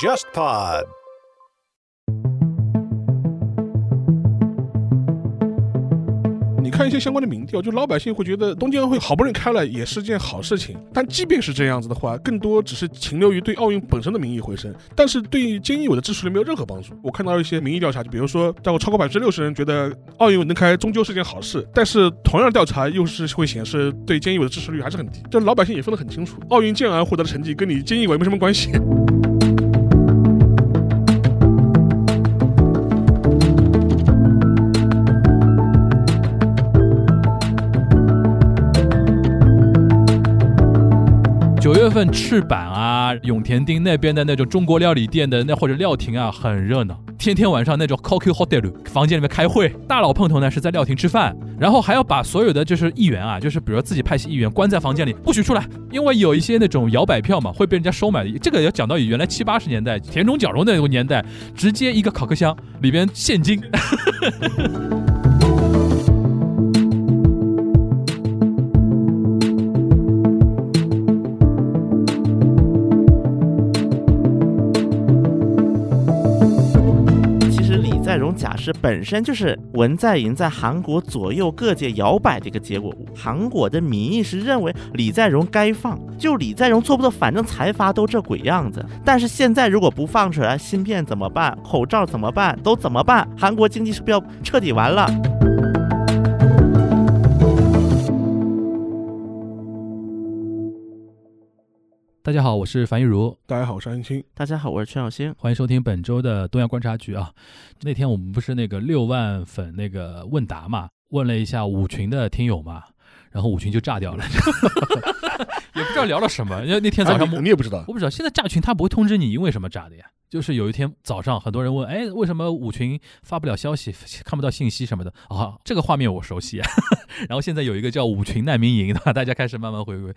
JustPod。看一些相关的民调，就老百姓会觉得东京奥运会好不容易开了，也是件好事情。但即便是这样子的话，更多只是停留于对奥运本身的民意回声，但是对菅义伟的支持率没有任何帮助。我看到一些民意调查，就比如说，在我超过百分之六十人觉得奥运能开终究是件好事，但是同样调查又是会显示对菅义伟的支持率还是很低。这老百姓也分得很清楚，奥运健儿获得的成绩跟你菅义伟没什么关系。月份赤坂啊、永田町那边的那种中国料理店的那或者料亭啊，很热闹。天天晚上那种 Coco Hotel 房间里面开会，大佬碰头呢是在料亭吃饭，然后还要把所有的就是议员啊，就是比如自己派系议员关在房间里不许出来，因为有一些那种摇摆票嘛会被人家收买的。这个要讲到原来七八十年代田中角荣那个年代，直接一个烤壳箱里边现金。假释本身就是文在寅在韩国左右各界摇摆的一个结果。韩国的民意是认为李在镕该放，就李在镕做不做，反正财阀都这鬼样子。但是现在如果不放出来，芯片怎么办？口罩怎么办？都怎么办？韩国经济是不是要彻底完了？大家好，我是樊玉茹，大家好，我是安青。大家好，我是陈小星。欢迎收听本周的东亚观察局啊。那天我们不是那个六万粉那个问答嘛，问了一下五群的听友嘛，然后五群就炸掉了，也不知道聊了什么。因为那天早上啊你你也不知道我不知道，现在炸群他不会通知你因为什么炸的呀？就是有一天早上，很多人问，哎，为什么五群发不了消息，看不到信息什么的？啊，这个画面我熟悉。啊 然后现在有一个叫五群难民营的，大家开始慢慢回归。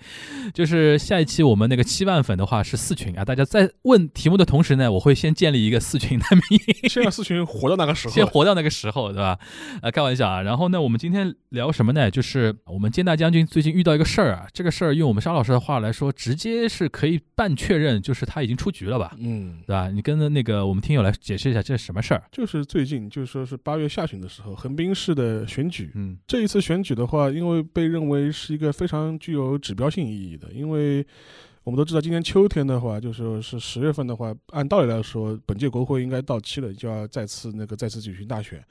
就是下一期我们那个七万粉的话是四群啊，大家在问题目的同时呢，我会先建立一个四群难民营。先让四群活到那个时候，先活到那个时候，对吧？呃，开玩笑啊。然后呢，我们今天聊什么呢？就是我们菅大将军最近遇到一个事儿啊，这个事儿用我们沙老师的话来说，直接是可以半确认，就是他已经出局了吧？嗯，对吧？你跟那个我们听友来解释一下这是什么事儿？就是最近，就是说是八月下旬的时候，横滨市的选举。嗯这一次选举的话，因为被认为是一个非常具有指标性意义的，因为我们都知道，今年秋天的话，就说是十月份的话，按道理来说，本届国会应该到期了，就要再次那个再次举行大选。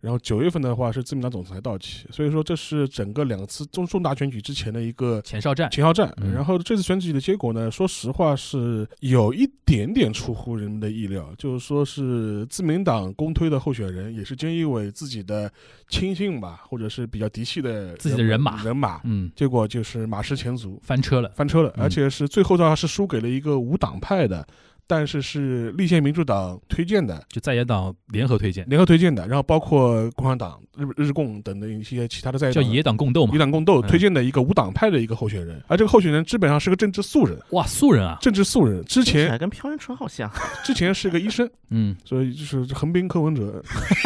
然后九月份的话是自民党总裁到期，所以说这是整个两次重重大选举之前的一个前哨战。前哨战。嗯然后这次选举的结果呢，说实话是有一点点出乎人们的意料，就是说是自民党公推的候选人，也是菅义伟自己的亲信吧，或者是比较嫡系的自己的人马人马。嗯，结果就是马失前卒，翻车了。翻车了，嗯而且是最后的话是输给了一个无党派的，但是是立宪民主党推荐的，就在野党联合推荐，联合推荐的，然后包括共产党、日日共等的一些其他的在野党叫野党共斗嘛野。党共斗嗯推荐的一个无党派的一个候选人，而这个候选人基本上是个政治素人，哇，素人啊！政治素人，之前来跟朴元淳好像。之前是个医生，嗯，所以就是横滨柯文哲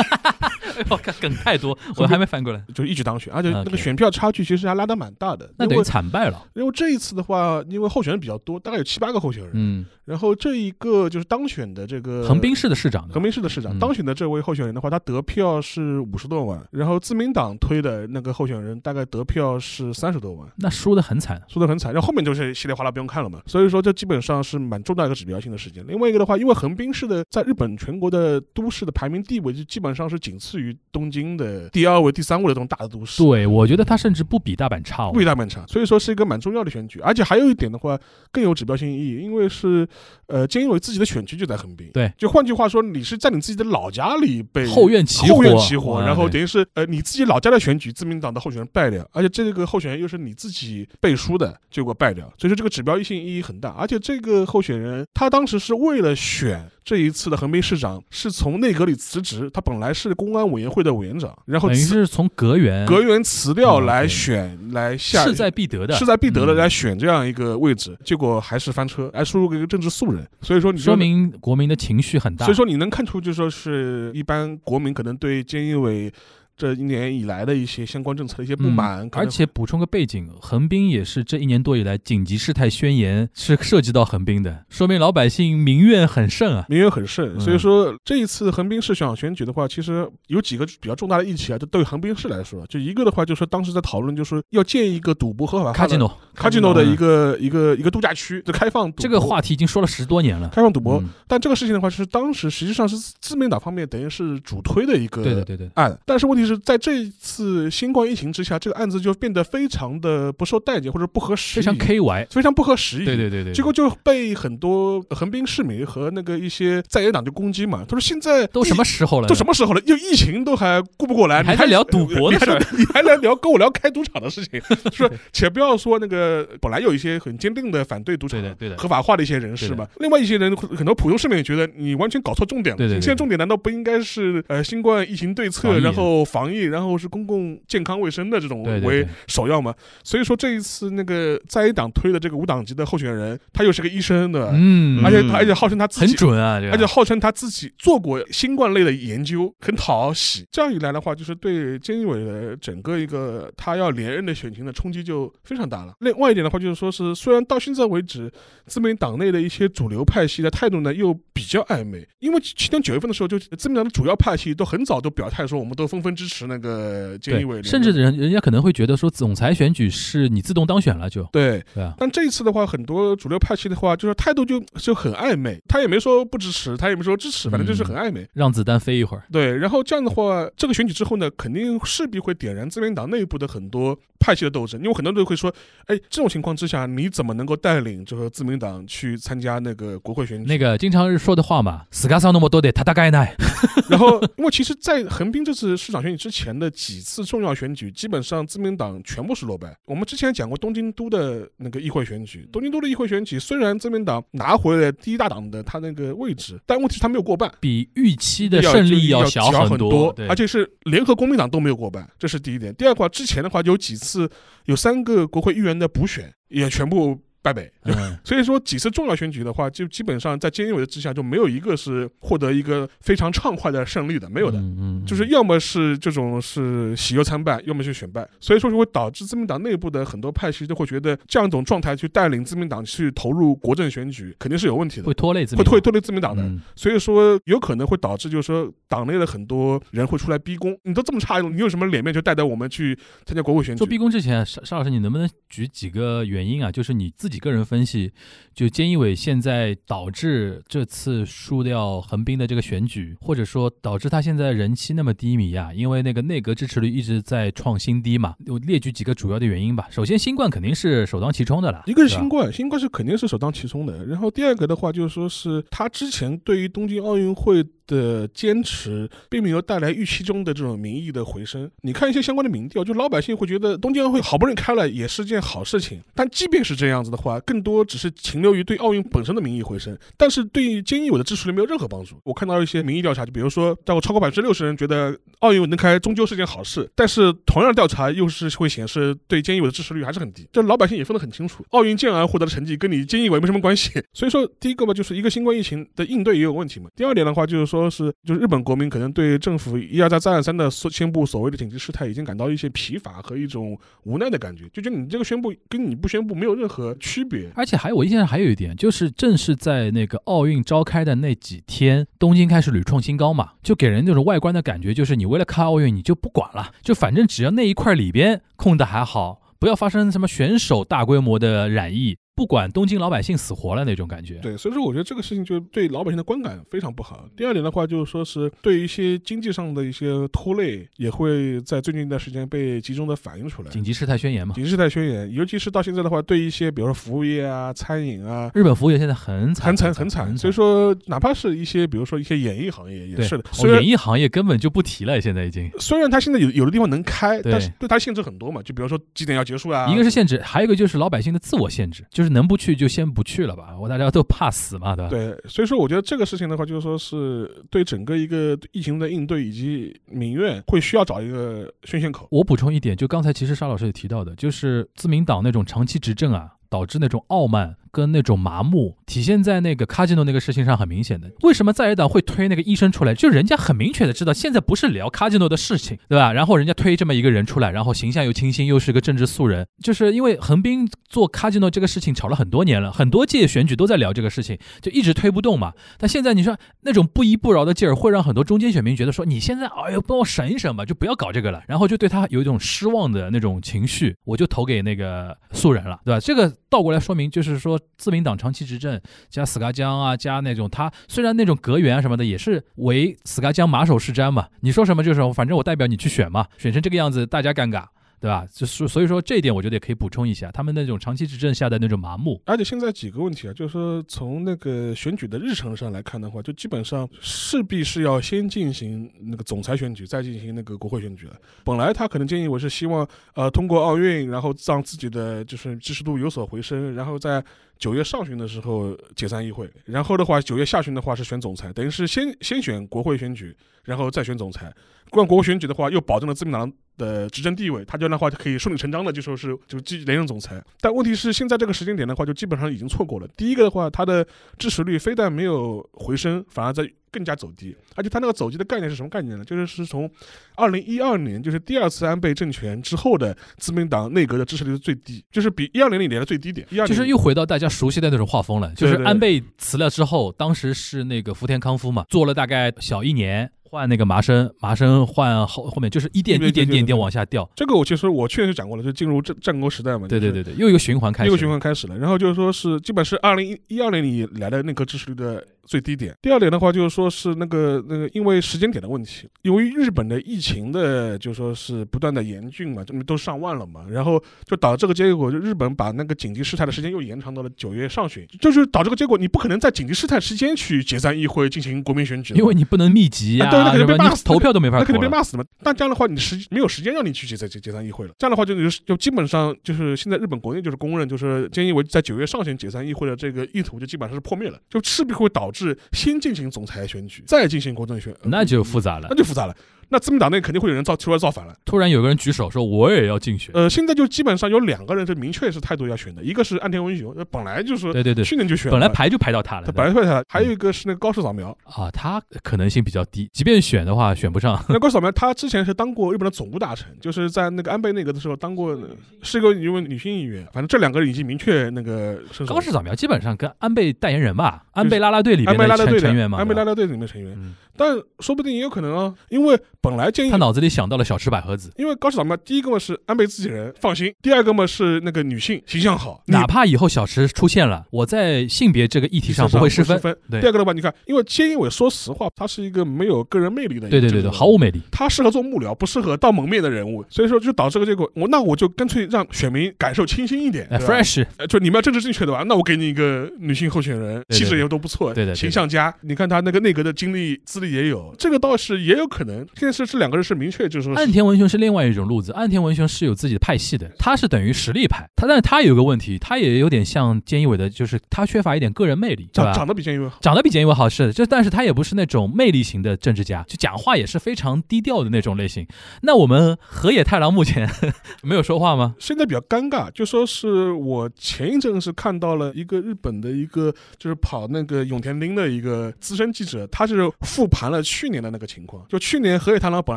哎呦，看梗太多，我还没翻过来。就一直当选，而且那个选票差距其实还拉得蛮大的。那等于惨败了。因为这一次的话，因为候选人比较多，大概有七八个候选人，嗯，然后这一个就是当选的这个横滨市的市长横滨市的市长、嗯当选的这位候选人的话，他得票是五十多万，然后自民党推的那个候选人大概得票是三十多万。那输的很惨。输得很惨，然后后面就是稀里哗啦不用看了嘛，所以说这基本上是蛮重大一个指标性的事件。另外一个的话，因为横滨市的在日本全国的都市的排名地位，就基本上是仅次于东京的第二位、第三位的这种大的都市，对，我觉得他甚至不比大阪差哦不。比大阪差，所以说是一个蛮重要的选举。而且还有一点的话，更有指标性意义，因为是呃，菅义伟自己的选区就在横滨，对，就换句话说，你是在你自己的老家里被后院起火，后院起火，然后等于是呃你自己老家的选举，自民党的候选人败掉，而且这个候选人又是你自己背书的，结果败掉，所以说这个指标性意义很大。而且这个候选人他当时是为了选这一次的横滨市长，是从内阁里辞职，他本来是公安委员会的委员长，然后等于是从阁员阁员辞掉嗯来对选来下势在必得的，势在必得的嗯。来选这样一个位置，结果还是翻车，还输入给一个政治素人，所以说你说明国民的情绪很大。所以说你能看出，就说是一般国民可能对菅义伟这一年以来的一些相关政策的一些不满，嗯而且补充个背景，横滨也是这一年多以来紧急事态宣言是涉及到横滨的，说明老百姓民怨很盛啊。民怨很盛，嗯所以说这一次横滨市长选举的话，其实有几个比较重大的议题啊，就对于横滨市来说，就一个的话就是当时在讨论，就是要建一个赌博合法卡基诺，卡基诺的嗯一个一个一个度假区，就开放这个话题已经说了十多年了。开放赌博，嗯但这个事情的话，是当时实际上是自民党方面等于是主推的一个对对对对，案，但是问题是在这一次新冠疫情之下，这个案子就变得非常的不受待见或者不合时宜，非常 KY。非常不合时宜。对对对对，结果就被很多横滨市民和那个一些在野党就攻击嘛，他说现在都什么时候了？都什么时候了？又疫情都还顾不过来，你还在聊赌博的事儿？你还来聊跟我聊开赌场的事情？说且不要说那个本来有一些很坚定的反对赌场的合法化的一些人士嘛，另外一些人很多普通市民也觉得你完全搞错重点了。对对对现在重点难道不应该是呃新冠疫情对策，然后防疫，然后是公共健康卫生的这种为对对对首要嘛？所以说这一次那个在野党推的这个无党籍的候选人，他又是个医生的，嗯，而且嗯他而且号称他自己很准啊，而且号称他自己做过新冠类的研究，很讨喜。这样一来的话，就是对监义伟的整个一个他要连任的选情的冲击就非常大了。另外一点的话，就是说是虽然到现在为止，自民党内的一些主流派系的态度呢又比较暧昧，因为去年九月份的时候，就自民党的主要派系都很早都表态说，我们都纷纷支持那个菅义伟连任，对，甚至人人家可能会觉得说，总裁选举是你自动当选了就，对。对啊，但这一次的话，很多主流派系的话，就是态度就就很暧昧，他也没说不支持，他也没说支持，反正就是很暧昧。让子弹飞一会儿。对，然后这样的话，这个选举之后呢，肯定势必会点燃自民党内部的很多派系的斗争，因为很多人都会说，哎，这种情况之下，你怎么能够带领这个自民党去参加那个国会选举？那个经常是说的话嘛，死嘎桑那么多的他大概呢，然后，因为其实，在横滨这次市长选举之前的几次重要选举，基本上自民党全部是落败。我们之前讲过东京都的那个议会选举，东京都的议会选举虽然自民党拿回了第一大党的他那个位置，但问题是他没有过半。比预期的胜利要小很多，对而且是联合国民党都没有过半，这是第一点。第二个话，之前的话有几次有三个国会议员的补选也全部败北，嗯，所以说几次重要选举的话，就基本上在菅义伟的之下就没有一个是获得一个非常畅快的胜利的，没有的。嗯嗯，就是要么是这种是喜忧参半，要么是选败，所以说就会导致自民党内部的很多派系都会觉得这样一种状态去带领自民党去投入国政选举，肯定是有问题的会，拖累自民党会拖拖累自民党的。嗯所以说有可能会导致，就是说党内的很多人会出来逼宫。你都这么差，你有什么脸面就带着我们去参加国会选举？做逼宫之前，沙沙老师，你能不能举几个原因啊？就是你自己个人分析，就菅义伟现在导致这次输掉横滨的这个选举，或者说导致他现在人气那么低迷啊？因为那个内阁支持率一直在创新低嘛。我列举几个主要的原因吧。首先，新冠肯定是首当其冲的啦，一个是新冠，新冠是肯定是首当其冲的。然后第二个的话，就是说是他之前对于东京奥运会的坚持，并没有带来预期中的这种民意的回升。你看一些相关的民调，就老百姓会觉得东京奥运会好不容易开了，也是件好事情。但即便是这样子的话，更多只是停留于对奥运本身的民意回升，但是对于菅义伟的支持率没有任何帮助。我看到一些民意调查，就比如说，大概超过百分之六十人觉得奥运能开终究是件好事，但是同样调查又是会显示对菅义伟的支持率还是很低。这老百姓也分得很清楚，奥运健儿获得的成绩跟你菅义伟没什么关系。所以说，第一个嘛，就是一个新冠疫情的应对也有问题嘛。第二点的话，就是说是，就是日本国民可能对政府一而再再而三的宣布所谓的紧急事态，已经感到一些疲乏和一种无奈的感觉，就觉得你这个宣布跟你不宣布没有任何区别。而且还我印象还有一点，就是正是在那个奥运召开的那几天，东京开始屡创新高嘛，就给人那种外观的感觉，就是你为了看奥运，你就不管了，就反正只要那一块里边控的还好，不要发生什么选手大规模的染疫，不管东京老百姓死活了那种感觉。对，所以说我觉得这个事情就对老百姓的观感非常不好。第二点的话，就是说是对一些经济上的一些拖累，也会在最近一段时间被集中的反映出来。紧急事态宣言嘛，紧急事态宣言，尤其是到现在的话，对一些比如说服务业啊、餐饮啊，日本服务业现在很惨，很惨很很惨。所以说，哪怕是一些比如说一些演艺行业也是的，演艺行业根本就不提了，现在已经。虽然它现在有有的地方能开，但是对它限制很多嘛，就比如说几点要结束啊，一个是限制，还有一个就是老百姓的自我限制，就是能不去就先不去了吧，我大家都怕死嘛，对吧？对，所以说我觉得这个事情的话，就是说是对整个一个疫情的应对以及民怨，会需要找一个宣泄口。我补充一点，就刚才其实沙老师也提到的，就是自民党那种长期执政啊，导致那种傲慢，跟那种麻木，体现在那个卡基诺那个事情上很明显的。为什么在野党会推那个医生出来？就人家很明确的知道，现在不是聊卡基诺的事情，对吧？然后人家推这么一个人出来，然后形象又清新，又是个政治素人，就是因为横滨做卡基诺这个事情吵了很多年了，很多届选举都在聊这个事情，就一直推不动嘛。但现在你说那种不依不饶的劲儿，会让很多中间选民觉得说，你现在哎呦帮我省一省吧，就不要搞这个了，然后就对他有一种失望的那种情绪，我就投给那个素人了，对吧？这个倒过来说明，就是说自民党长期执政，加死嘎江啊，加那种他虽然那种阁员啊什么的也是为死嘎江马首是瞻嘛，你说什么就是反正我代表你去选嘛，选成这个样子大家尴尬。对吧？就是所以说这一点，我觉得也可以补充一下，他们那种长期执政下的那种麻木。而且现在几个问题啊，就是说从那个选举的日程上来看的话，就基本上势必是要先进行那个总裁选举，再进行那个国会选举了。本来他可能建议我是希望呃通过奥运，然后让自己的就是支持度有所回升，然后在九月上旬的时候解散议会，然后的话九月下旬的话是选总裁，等于是先先选国会选举，然后再选总裁。关国会选举的话，又保证了自民党的执政地位，他这样的话就可以顺理成章的就说是就继连任总裁。但问题是现在这个时间点的话，就基本上已经错过了。第一个的话，他的支持率非但没有回升，反而在更加走低。而且它那个走低的概念是什么概念呢？就是是从二零一二年，就是第二次安倍政权之后的自民党内阁的支持率是最低，就是比一二年里年的最低点。就是又回到大家熟悉的那种画风了，就是安倍辞了之后，当时是那个福田康夫嘛，做了大概小一年。换那个麻生，麻生换后后面就是一点一点点点往下掉，这个我其实我确实讲过了，就进入战战国时代嘛。对对对对，又一个循环开始，又一个循环开始了。然后就是说是基本是二零一一二年以来的那个支持率的最低点。第二点的话，就是说是那个那个因为时间点的问题，由于日本的疫情的就说是不断的严峻嘛，这么都上万了嘛，然后就导致这个结果，就日本把那个紧急事态的时间又延长到了九月上旬，就是导致这个结果，你不可能在紧急事态期间去解散议会进行国民选举，因为你不能密集呀、啊对那肯定被骂死投票都没法那肯。定被骂死嘛。那这样的话，你时没有时间让你去解散解解散议会了。这样的话就，就就基本上就是现在日本国内就是公认，就是菅义伟在九月上旬解散议会的这个意图就基本上是破灭了，就势必会导致先进行总裁选举，再进行国政选，呃那就复杂了那。就复杂了。那自民党内肯定会有人造出来造反了。突然有个人举手说我也要竞选，呃，现在就基本上有两个人是明确是态度要选的，一个是岸田文雄，呃本来就是对对对，去年就选了，本来排就排到他了。他本来退下来，还有一个是那个高市早苗。啊，他可能性比较低，即便选的话选不上。那高市早苗他之前是当过日本的总务大臣，就是在那个安倍内阁的时候当过，是个一位女性议员。反正这两个人已经明确那个身手高市早苗基本上跟安倍代言人吧，安倍拉拉队里安边的成成员嘛，安倍拉拉队里面成员，嗯，但说不定也有可能啊，因为本来建议他。脑子里想到了小池百合子，因为高市长嘛，第一个嘛是安倍自己人，放心；第二个嘛是那个女性形象好，哪怕以后小池出现了，我在性别这个议题上不会失分。分。对第二个的话，你看，因为菅义伟说实话，他是一个没有个人魅力的对对对对，毫无魅力。他适合做幕僚，不适合当蒙面的人物，所以说就导致这个结果。我那我就干脆让选民感受清新一点，哎，fresh，呃就你们要政治正确的吧？那我给你一个女性候选人，气质也都不错，对对对形象佳。你看他那个内阁的经历资历也有，这个倒是也有可能。现在是这两个人是明确就是说是岸田文雄是另外一种路子，岸田文雄是有自己的派系的，他是等于实力派，他但是他有个问题，他也有点像菅义伟的，就是他缺乏一点个人魅力，长长得比菅义伟好。长得比菅义伟好是的，就但是他也不是那种魅力型的政治家，就讲话也是非常低调的那种类型。那我们河野太郎目前 没有说话吗？现在比较尴尬，就说是我前一阵是看到了一个日本的一个就是跑那个永田町的一个资深记者，他是复盘了去年的那个情况。就去年河野太郎本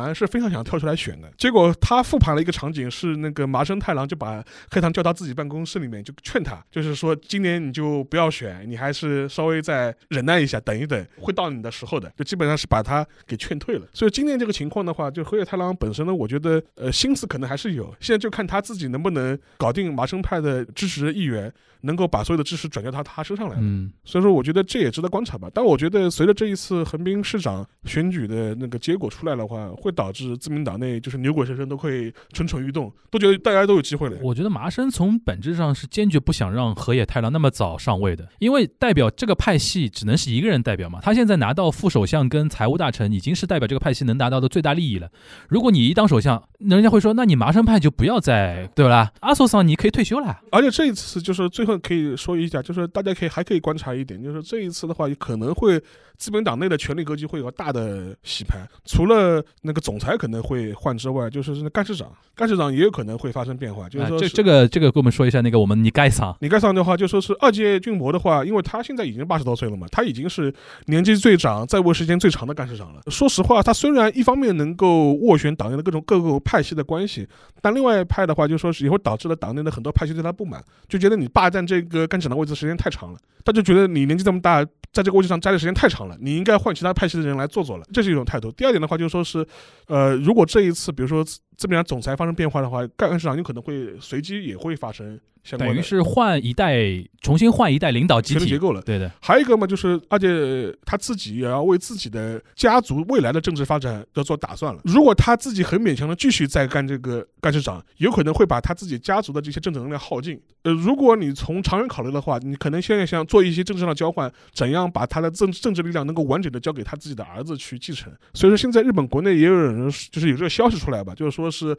来是非常想跳出来选的，结果他复盘了一个场景是那个麻生太郎就把黑糖叫到自己办公室里面，就劝他，就是说今年你就不要选，你还是稍微再忍耐一下，等一等，会到你的时候的。就基本上是把他给劝退了。所以今年这个情况的话，就河野太郎本身呢，我觉得呃心思可能还是有，现在就看他自己能不能搞定麻生派的支持议员，能够把所有的支持转交到他身上来。嗯，所以说，我觉得这也值得观察吧。但我觉得，随着这一次横滨市长选举的那个结果出来的话，会导致自民党内就是牛鬼蛇神都会蠢蠢欲动，都觉得大家都有机会了。我觉得麻生从本质上是坚决不想让河野太郎那么早上位的，因为代表这个派系只能是一个人代表嘛。他现在拿到副首相跟财务大臣，已经是代表这个派系能达到的最大利益了。如果你一当首相，人家会说，那你麻生派就不要再对吧？阿索桑你可以退休了。而且这一次就是最后可以说一下，就是大家可以还可以观察一点，就是这一次的话，可能会自民党内的权力格局会有个大的洗牌。除了了那个总裁可能会换之外，就是那干事长，干事长也有可能会发生变化，就是说这这个这个给我们说一下那个我们你盖桑你盖桑的话，就说是二届俊博的话，因为他现在已经八十多岁了嘛，他已经是年纪最长、在位时间最长的干事长了。说实话，他虽然一方面能够斡旋党内的各种各个派系的关系，但另外一派的话，就说是也会导致了党内的很多派系对他不满，就觉得你霸占这个干事长的位置时间太长了，他就觉得你年纪这么大，在这个位置上待的时间太长了，你应该换其他派系的人来做做了，这是一种态度。第二点的话，就是说是，呃，如果这一次比如说这边总裁发生变化的话，干事长有可能会随机也会发生相关的等于是换一代，重新换一代领导集体。结构了。对的，还有一个嘛，就是而且他自己也要为自己的家族未来的政治发展要做打算了。如果他自己很勉强的继续再干这个干事长，有可能会把他自己家族的这些政治能量耗尽。呃，如果你从长远考虑的话，你可能现在想做一些政治上的交换，怎样把他的政政治力量能够完整的交给他自己的儿子去继承。所以说，现在日本国内也有人就是有这个消息出来吧，就是说是。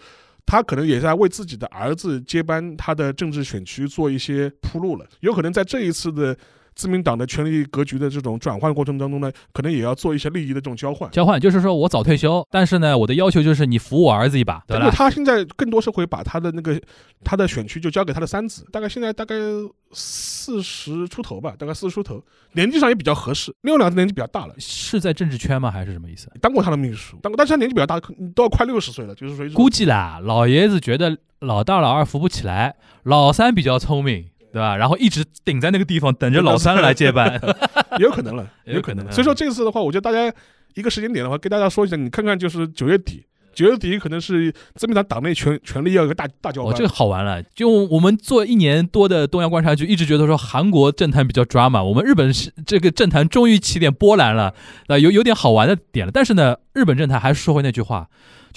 他可能也在为自己的儿子接班他的政治选区做一些铺路了，有可能在这一次的自民党的权力格局的这种转换过程当中呢，可能也要做一些利益的这种交换。交换就是说我早退休，但是呢，我的要求就是你扶我儿子一把，对吧？他现在更多是会把他的那个他的选区就交给他的三子，大概现在大概四十出头吧，大概四十出头，年纪上也比较合适。另外两个年纪比较大了，是在政治圈吗？还是什么意思？当过他的秘书，当过，但是他年纪比较大，都要快六十岁了，就是属于这种估计啦，老爷子觉得老大老二扶不起来，老三比较聪明，对吧？然后一直顶在那个地方，等着老三来接班。也有可能了，也有可能所以说这次的话，我觉得大家一个时间点的话，跟大家说一下，你看看就是九月底。九月底可能是自民党党内权权力要有一个大大交哦，换。这个好玩了。就我们做一年多的东亚观察局，一直觉得说韩国政坛比较 drama，我们日本是这个政坛终于起点波澜了，啊，有有点好玩的点了。但是呢，日本政坛还是说回那句话，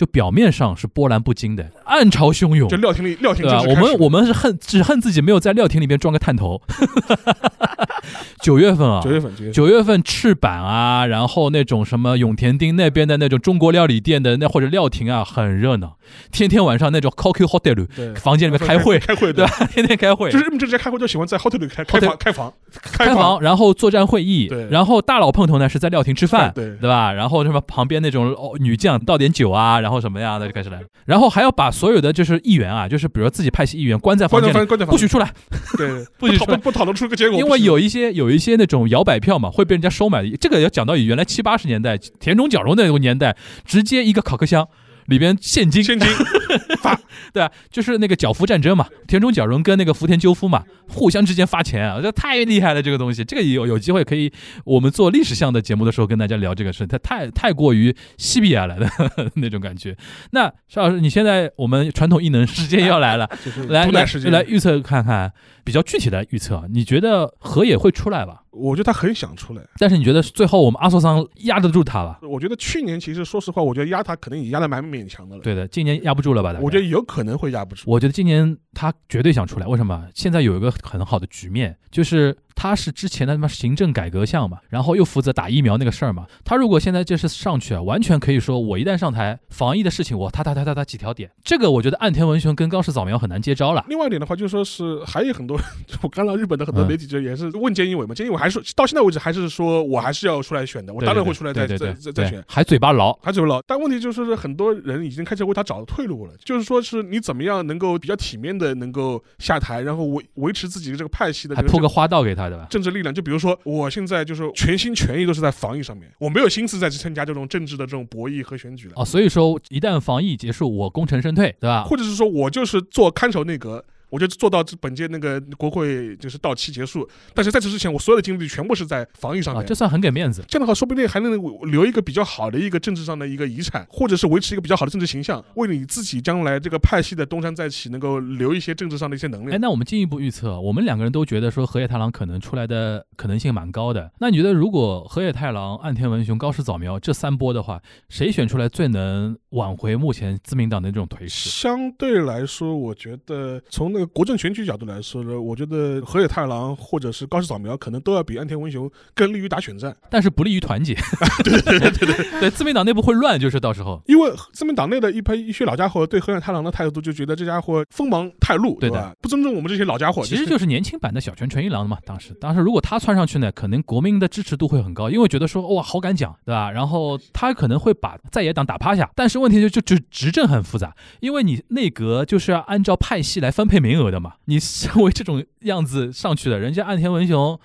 就表面上是波澜不惊的，暗潮汹涌就。料亭里料亭对吧？正式开始我们我们是恨只恨自己没有在料亭里面装个探头。九月份啊，九月份九月份赤坂啊，然后那种什么永田町那边的那种中国料理店的那或者料亭啊，很热闹，天天晚上那种 Cocky Hotel 对房间里面开会，开会对吧？天天开会，就是日本政治家开会就喜欢在 hotel 里开开房开房开房，然后作战会议对，然后大佬碰头呢是在料亭吃饭，对对吧？然后什么旁边那种哦女将倒点酒啊，然后什么呀的就开始来，然后还要把所有的就是议员啊，就是比如说自己派系议员关在房间里，关在房关在房不许出来，对 不许出来讨不不讨论出个结果，因为有一些有一些那种摇摆票嘛，会被人家收买的。这个要讲到原来七八十年代田中角荣那个年代，直接一个考克箱里边现金，现金 发对啊，就是那个角福战争嘛，田中角荣跟那个福田赳夫嘛，互相之间发钱啊，这太厉害了这个东西。这个有有机会可以我们做历史项的节目的时候跟大家聊这个事，它太太过于西比亚来的 那种感觉。那邵老师，你现在我们传统异能时间要来了。来来预测看看，比较具体的预测啊，你觉得河野会出来吧？我觉得他很想出来。但是你觉得最后我们阿索桑压得住他吧？我觉得去年其实说实话，我觉得压他可能已经压得蛮勉强的了。，对的，今年压不住了吧？我觉得，有可能会压不住。我觉得今年他绝对想出来。为什么？现在有一个很好的局面，就是他是之前的他妈行政改革项嘛，然后又负责打疫苗那个事儿嘛。他如果现在这是上去啊，完全可以说我一旦上台，防疫的事情我他他他他他几条点，这个我觉得岸田文雄跟高市早苗很难接招了。另外一点的话，就是说是还有很多，我看到日本的很多嗯媒体就也是问菅义伟嘛，菅义伟还是到现在为止还是说我还是要出来选的，我当然会出来再再再再选。还嘴巴牢。还嘴巴牢，但问题就是说很多人已经开始为他找退路了，就是说是你怎么样能够比较体面的能够下台，然后维维持自己的这个派系的这个还铺个花道给他，对吧？政治力量。就比如说我现在就是全心全意都是在防疫上面，我没有心思再去参加这种政治的这种博弈和选举了。哦，所以说一旦防疫结束，我功成身退，对吧？或者是说我就是做看守内阁，我就做到这本届那个国会就是到期结束，但是在此之前，我所有的精力全部是在防御上啊，面。这算很给面子。这样的话，说不定还能留一个比较好的一个政治上的一个遗产，或者是维持一个比较好的政治形象，为你自己将来这个派系的东山再起能够留一些政治上的一些能哎，那我们进一步预测，我们两个人都觉得说河野太郎可能出来的可能性蛮高的。那你觉得如果河野太郎、岸田文雄、高市早苗这三波的话，谁选出来最能挽回目前自民党的这种颓势？相对来说，我觉得从那个国政选举角度来说呢，我觉得河野太郎或者是高市早苗可能都要比安田文雄更利于打选战，但是不利于团结。对对对对对，对自民党内部会乱，就是到时候。因为自民党内的一批一些老家伙对河野太郎的态度就觉得这家伙锋芒太露，对的吧？不尊重我们这些老家伙，其实就是年轻版的小泉纯一郎嘛。当时，当时如果他窜上去呢，可能国民的支持度会很高，因为觉得说哇好敢讲，对吧？然后他可能会把在野党打趴下。但是问题就就就执政很复杂，因为你内阁就是要按照派系来分配名额的嘛。你 身为这种样子上去的，人家岸田文雄，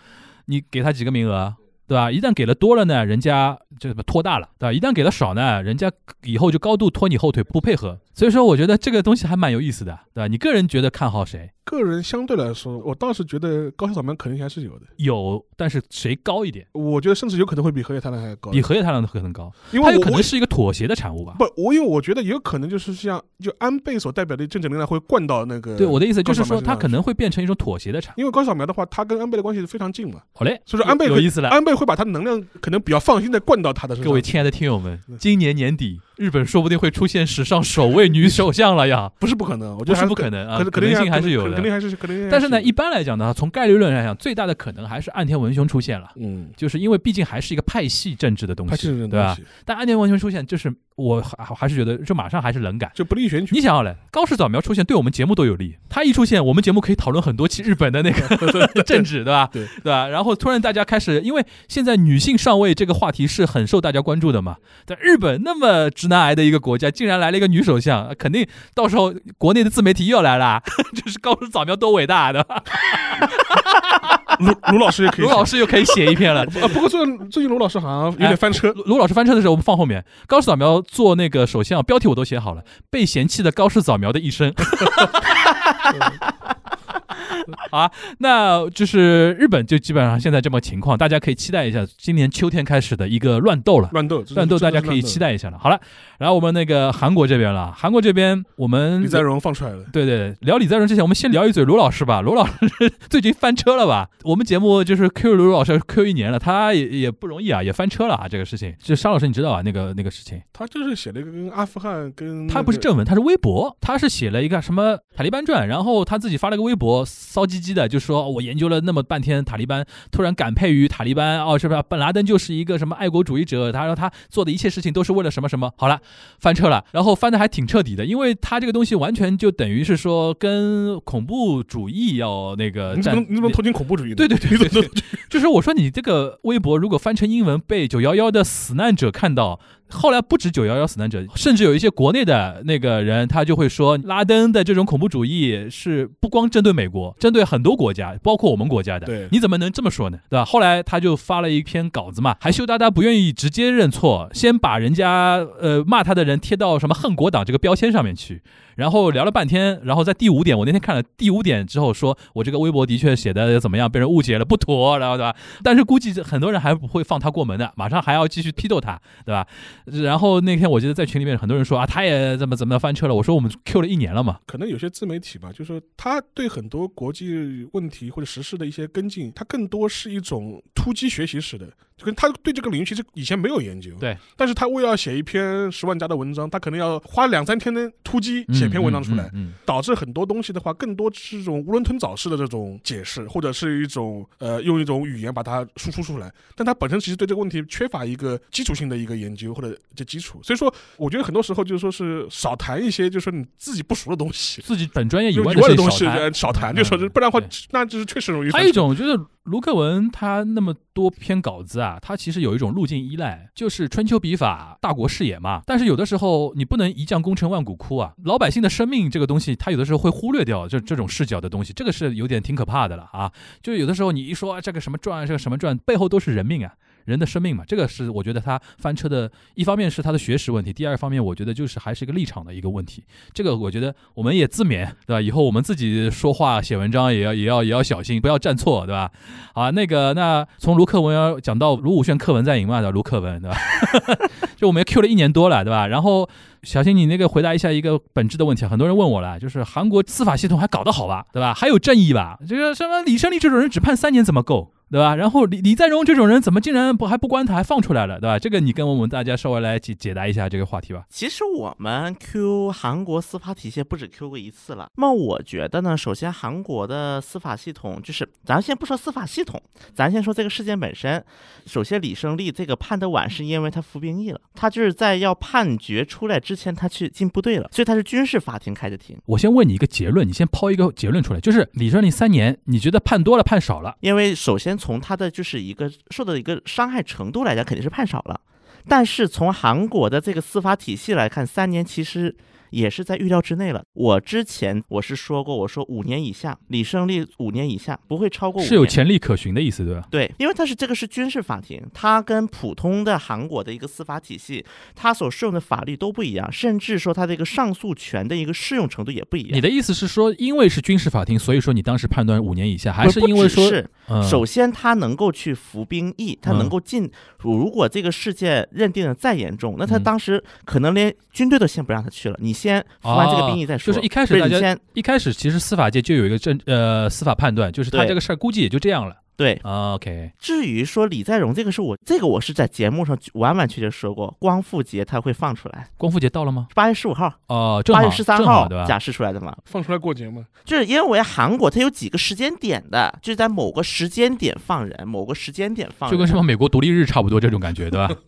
你给他几个名额？对吧？一旦给了多了呢，人家就拖大了，对吧？一旦给了少呢，人家以后就高度拖你后腿，不配合。所以说，我觉得这个东西还蛮有意思的，对吧？你个人觉得看好谁？个人相对来说，我倒是觉得高市早苗肯定还是有的，有，但是谁高一点？我觉得甚至有可能会比荷叶太郎还高，比荷叶太郎的可能高，因为我它有可能是一个妥协的产物吧？不，我因为我觉得也有可能就是像就安倍所代表的政治能量会灌到那个。对，我的意思就是说，它可能会变成一种妥协的产物。因为高市早苗的话，他跟安倍的关系是非常近嘛，好嘞，所以说安倍有意思了。安倍会把他的能量可能比较放心的灌到他的身上。各位亲爱的听友们，今年年底，日本说不定会出现史上首位女首相了呀！不是不可能，我觉得是不可能啊，可可能性还是有的。肯定还是肯定。但是呢，一般来讲呢，从概率论来讲，最大的可能还是岸田文雄出现了，嗯，就是因为毕竟还是一个派系政治的东西，对吧？？但岸田文雄出现，就是我还还是觉得，这马上还是冷感。就不利于选举。你想好了，高市早苗出现对我们节目都有利。他一出现，我们节目可以讨论很多期日本的那个 政治，对吧？对对吧？然后突然大家开始，因为现在女性上位这个话题是很受大家关注的嘛。在日本那么直男癌的一个国家，竟然来了一个女首相，肯定到时候国内的自媒体又要来了，就是高市早苗多伟大的，卢卢老师也可以卢。老师又可以写一篇了。啊，不过最近最近卢老师好像有点翻车。卢卢老师翻车的时候，我们放后面。高市早苗做那个首先啊，标题我都写好了，被嫌弃的高市早苗的一生。好啊，那就是日本就基本上现在这么情况，大家可以期待一下今年秋天开始的一个乱斗了。乱斗，乱斗大家可以期。待一下了。好了，然后我们那个韩国这边了，韩国这边我们李在镕放出来了，对对，聊李在镕之前，我们先聊一嘴卢老师吧。卢老师 最近翻车了吧？我们节目就是 Q 卢老师 Q 一年了，他也也不容易啊，也翻车了啊，这个事情。就沙老师，你知道啊？那个那个事情，他就是写了一个跟阿富汗跟他不是正文，他是微博，他是写了一个什么塔利班传，然后他自己发了个微博，骚唧唧的，就说我研究了那么半天塔利班，突然感佩于塔利班，哦，是不是？本拉登就是一个什么爱国主义者，他说他做的一切事情都是为了什么什么。好了，翻车了，然后翻的还挺彻底的，因为他这个东西完全就等于是说跟恐怖主义要那个站你怎么你怎么能投进恐怖主义呢？对对对对对，就是我说你这个微博如果翻成英文被九幺幺的死难者看到，后来不止九幺幺死难者，甚至有一些国内的那个人，他就会说拉登的这种恐怖主义是不光针对美国，针对很多国家，包括我们国家的。对你怎么能这么说呢？对吧？后来他就发了一篇稿子嘛，还羞答答不愿意直接认错，先把人家呃骂他的人贴到什么恨国党这个标签上面去。然后聊了半天，然后在第五点，我那天看了第五点之后，说我这个微博的确写的怎么样，被人误解了，不妥，然后对吧？但是估计很多人还不会放他过门的，马上还要继续批斗他，对吧？然后那天我记得在群里面很多人说啊，他也怎么怎么翻车了。我说我们 Q 了一年了嘛，可能有些自媒体吧，就是他对很多国际问题或者时事的一些跟进，他更多是一种突击学习式的，就跟他对这个领域其实以前没有研究，对，但是他为了写一篇十万加的文章，他可能要花两三天的突击写篇文章出来，嗯嗯嗯导致很多东西的话，更多是这种囫囵吞枣式的这种解释，或者是一种呃用一种语言把它输出出来，但他本身其实对这个问题缺乏一个基础性的一个研究或者这基础，所以说我觉得很多时候就是说是少谈一些就是说你自己不熟的东西。自己本专业以外的东西少谈。呃少谈，嗯就说是不然的话对，那就是确实容易。还有一，种就是卢克文他那么多篇稿子啊，他其实有一种路径依赖，就是春秋笔法、大国视野嘛。但是有的时候你不能一将功成万骨枯啊，老百姓的生命这个东西，他有的时候会忽略掉这这种视角的东西，这个是有点挺可怕的了啊。就有的时候你一说、啊这个什么传，这个什么传，背后都是人命啊。人的生命嘛，这个是我觉得他翻车的，一方面是他的学识问题，第二方面我觉得就是还是一个立场的一个问题。这个我觉得我们也自勉，对吧？以后我们自己说话写文章也要也要也要小心，不要站错，对吧？啊，那个那从卢克文要讲到卢武铉课文在赢嘛，对吧？卢克文，对吧？就我们 Q 了一年多了，对吧？然后小新，你那个回答一下一个本质的问题，很多人问我了，就是韩国司法系统还搞得好吧，对吧？还有正义吧？这个什么李胜利这种人只判三年怎么够？对吧？然后李李在镕这种人怎么竟然不还不关他，还放出来了，对吧？这个你跟我们大家稍微来解解答一下这个话题吧。其实我们 Q 韩国司法体系不止 Q 过一次了。那么我觉得呢，首先韩国的司法系统就是，咱先不说司法系统，咱先说这个事件本身。首先，李胜利这个判的晚，是因为他服兵役了，他就是在要判决出来之前，他去进部队了，所以他是军事法庭开的庭。我先问你一个结论，你先抛一个结论出来，就是李胜利三年，你觉得判多了判少了？因为首先从他的就是一个受到一个伤害程度来讲，肯定是判少了。但是从韩国的这个司法体系来看，三年其实也是在预料之内了。我之前我是说过，我说五年以下，李胜利五年以下不会超过五年。是有潜力可循的意思，对吧？对，因为它是这个是军事法庭，它跟普通的韩国的一个司法体系，它所适用的法律都不一样，甚至说它的一个上诉权的一个适用程度也不一样。你的意思是说，因为是军事法庭，所以说你当时判断五年以下，还是因为说，是嗯首先，他能够去服兵役，他能嗯够进。如果这个事件认定的再严重，那他嗯当时可能连军队都先不让他去了，你先服完这个兵役再说。哦就是一开始大家先一开始其实司法界就有一个政呃司法判断，就是他这个事儿估计也就这样了。对。啊 OK，至于说李在镕这个是我这个我是在节目上完完全全说过，光复节他会放出来，光复节到了吗？八月十五号、哦，八月十三号对吧？假释出来的嘛。放出来过节嘛。就是因为韩国它有几个时间点的，就是在某个时间点放人，某个时间点放人，就跟什么美国独立日差不多这种感觉，对吧？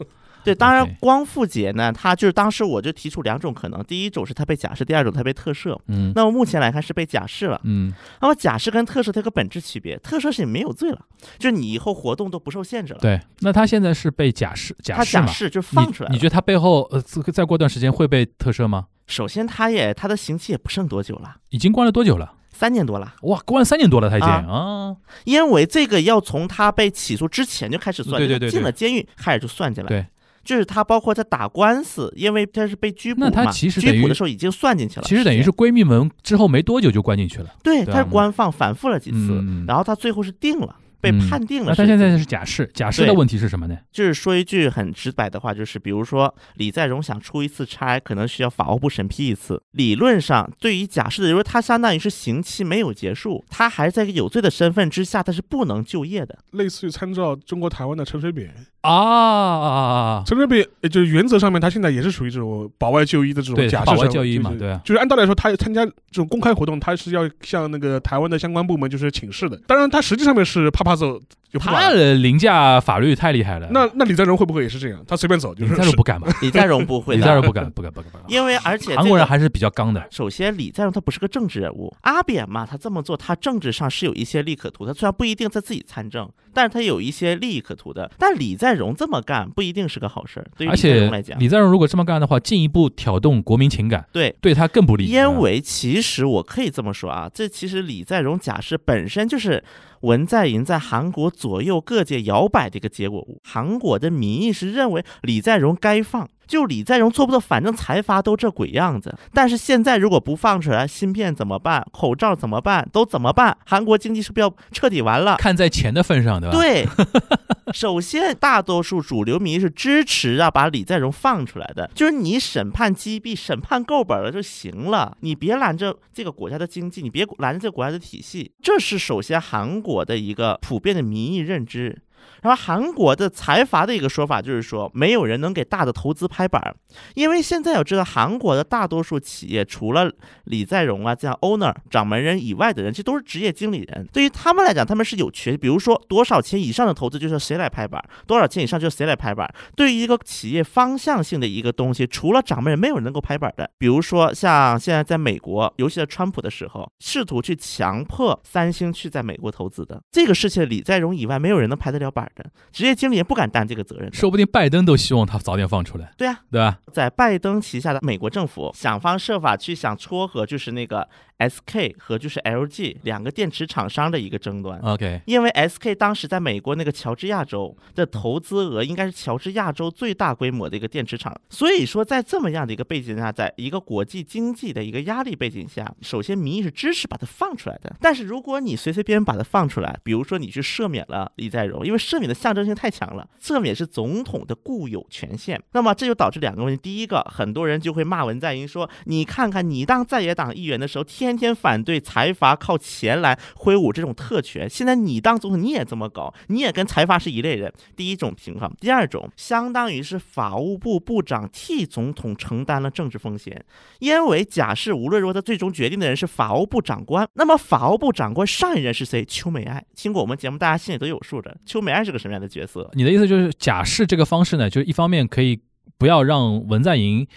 对，当然光复节呢，它就是当时我就提出两种可能，第一种是它被假释，第二种它被特赦。嗯那么目前来看是被假释了。嗯，那么假释跟特赦它有个本质区别，特赦是你没有罪了，就是你以后活动都不受限制了。对。那他现在是被假释假释嘛？假释就放出来了。你你觉得他背后呃这个再过段时间会被特赦吗？首先他也他的刑期也不剩多久了，已经关了多久了？三年多了，哇，关了三年多了，他已经啊啊因为这个要从他被起诉之前就开始算，对对对对进了监狱开始就算进来。对。就是他包括他打官司，因为他是被拘捕那他嘛，其实拘捕的时候已经算进去了。其实等于是闺蜜们之后没多久就关进去了。对，对啊他是官放反复了几次，嗯然后他最后是定了，被嗯判定了是。那他现在是假释，假释的问题是什么呢？就是说一句很直白的话，就是比如说李在镕想出一次差，可能需要法务部审批一次。理论上，对于假释的人，他相当于是刑期没有结束，他还在一个有罪的身份之下，他是不能就业的。类似于参照中国台湾的陈水扁，啊啊啊啊！陈水扁呃就是原则上面他现在也是属于这种保外就医的这种对，假释保外就医嘛，对啊。就是按道理来说，他参加这种公开活动，他是要向那个台湾的相关部门就是请示的。当然，他实际上面是啪啪走就不他了。的凌驾法律太厉害了。那那李在镕会不会也是这样？他随便走就是李在镕不敢吧？李在镕不会，李在镕不敢，不敢，不敢，不敢。因为而且、这个、韩国人还是比较刚的。首先，李在镕他不是个政治人物，阿扁嘛，他这么做，他政治上是有一些利可图。他虽然不一定在自己参政，但是他有一些利益可图的。但李在镕这么干不一定是个好事儿，对于李在而且镕来讲，李在镕如果这么干的话，进一步挑动国民情感，对。对他更不利。因为其实我可以这么说啊，这其实李在镕假释本身就是文在寅在韩国左右各界摇摆的一个结果。韩国的民意是认为李在镕该放，就李在镕做不到，反正财阀都这鬼样子。但是现在如果不放出来，芯片怎么办？口罩怎么办？都怎么办？韩国经济是不是要彻底完了？看在钱的份上，对吧？对，首先大多数主流民意是支持啊，把李在镕放出来的，就是你审判击毙、审判够本了就行了，你别拦着这个国家的经济，你别拦着这个国家的体系，这是首先韩国的一个普遍的民意认知。然后韩国的财阀的一个说法就是说，没有人能给大的投资拍板儿，因为现在要知道，韩国的大多数企业除了李在镕啊这样 owner 掌门人以外的人，这都是职业经理人。对于他们来讲，他们是有权，比如说多少钱以上的投资就是谁来拍板，多少钱以上就是谁来拍板。对于一个企业方向性的一个东西，除了掌门人，没有人能够拍板的。比如说像现在在美国，尤其在川普的时候，试图去强迫三星去在美国投资的这个事情，李在镕以外没有人能拍得了板的，职业经理人不敢担这个责任。说不定拜登都希望他早点放出来，对啊，对吧？在拜登旗下的美国政府想方设法去想撮合，就是那个 SK 和就是 LG 两个电池厂商的一个争端。OK，因为 SK 当时在美国那个乔治亚州的投资额应该是乔治亚州最大规模的一个电池厂，所以说在这么样的一个背景下，在一个国际经济的一个压力背景下，首先民意是支持把它放出来的。但是如果你随随便便把它放出来，比如说你去赦免了李在镕，因为赦免的象征性太强了，赦免是总统的固有权限，那么这就导致两个问题：第一个，很多人就会骂文在寅说，你看看你当在野党议员的时候，天天天反对财阀靠钱来挥舞这种特权。现在你当总统你也这么搞，你也跟财阀是一类人。第一种情况，第二种，相当于是法务部部长替总统承担了政治风险，因为假设无论如何，他最终决定的人是法务部长官。那么法务部长官上一任是谁？邱美爱。听过我们节目，大家心里都有数的。邱美爱是个什么样的角色？你的意思就是假释这个方式呢，就一方面可以不要让文在寅